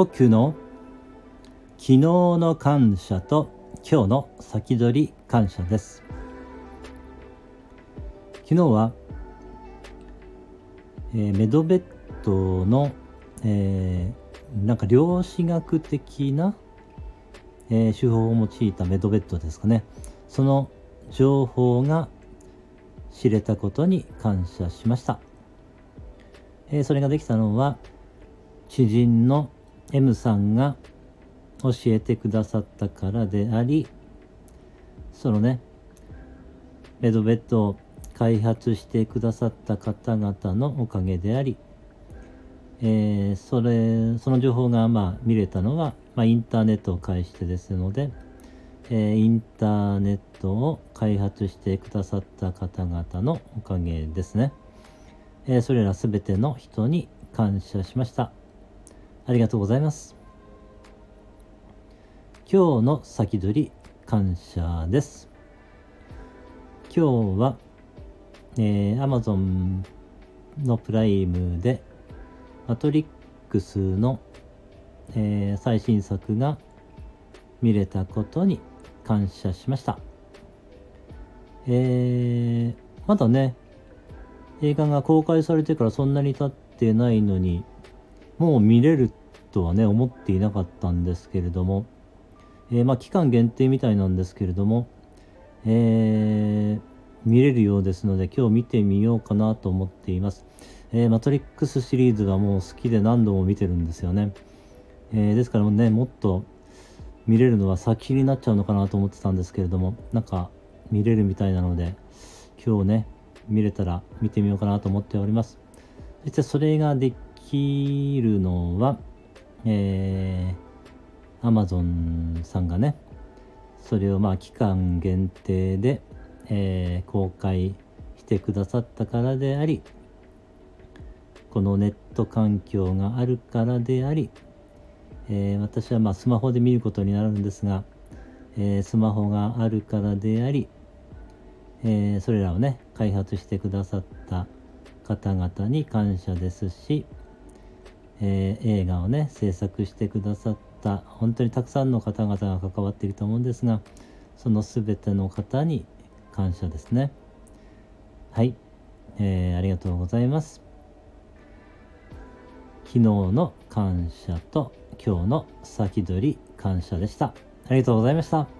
呼吸の昨日の感謝と今日の先取り感謝です。昨日は、えー、メドベッドの、えー、なんか量子学的な、えー、手法を用いたメドベッドですかね。その情報が知れたことに感謝しました、え、それができたのは知人の M さんが教えてくださったからでありそのねメドベッドを開発してくださった方々のおかげであり、えー、それその情報がまあ見れたのは、まあ、インターネットを介してですので、えー、インターネットを開発してくださった方々のおかげですね、えー、それら全ての人に感謝しました。ありがとうございます今日の先取り感謝です。今日は、えー、Amazon のプライムでマトリックスの、えー、最新作が見れたことに感謝しました。えー、まだね、映画が公開されてからそんなに経ってないのに、もう見れるとはね、思っていなかったんですけれども、えー、まあ、期間限定みたいなんですけれども、えー、見れるようですので今日見てみようかなと思っています。えー、マトリックスシリーズがもう好きで何度も見てるんですよね。え、ですからね、もっと見れるのは先になっちゃうのかなと思ってたんですけれども、なんか見れるみたいなので、今日ね、見れたら見てみようかなと思っております。そしてそれができるのは、えーアマゾンさんがねそれをまあ期間限定で、えー、公開してくださったからでありこのネット環境があるからであり、えー、私はまあスマホで見ることになるんですが、えー、スマホがあるからであり、えー、それらをね開発してくださった方々に感謝ですし、え映画をね制作してくださったった本当にたくさんの方々が関わっていると思うんですがその全ての方に感謝ですね。はい、えー、ありがとうございます。昨日の感謝と今日の先取り感謝でした。ありがとうございました。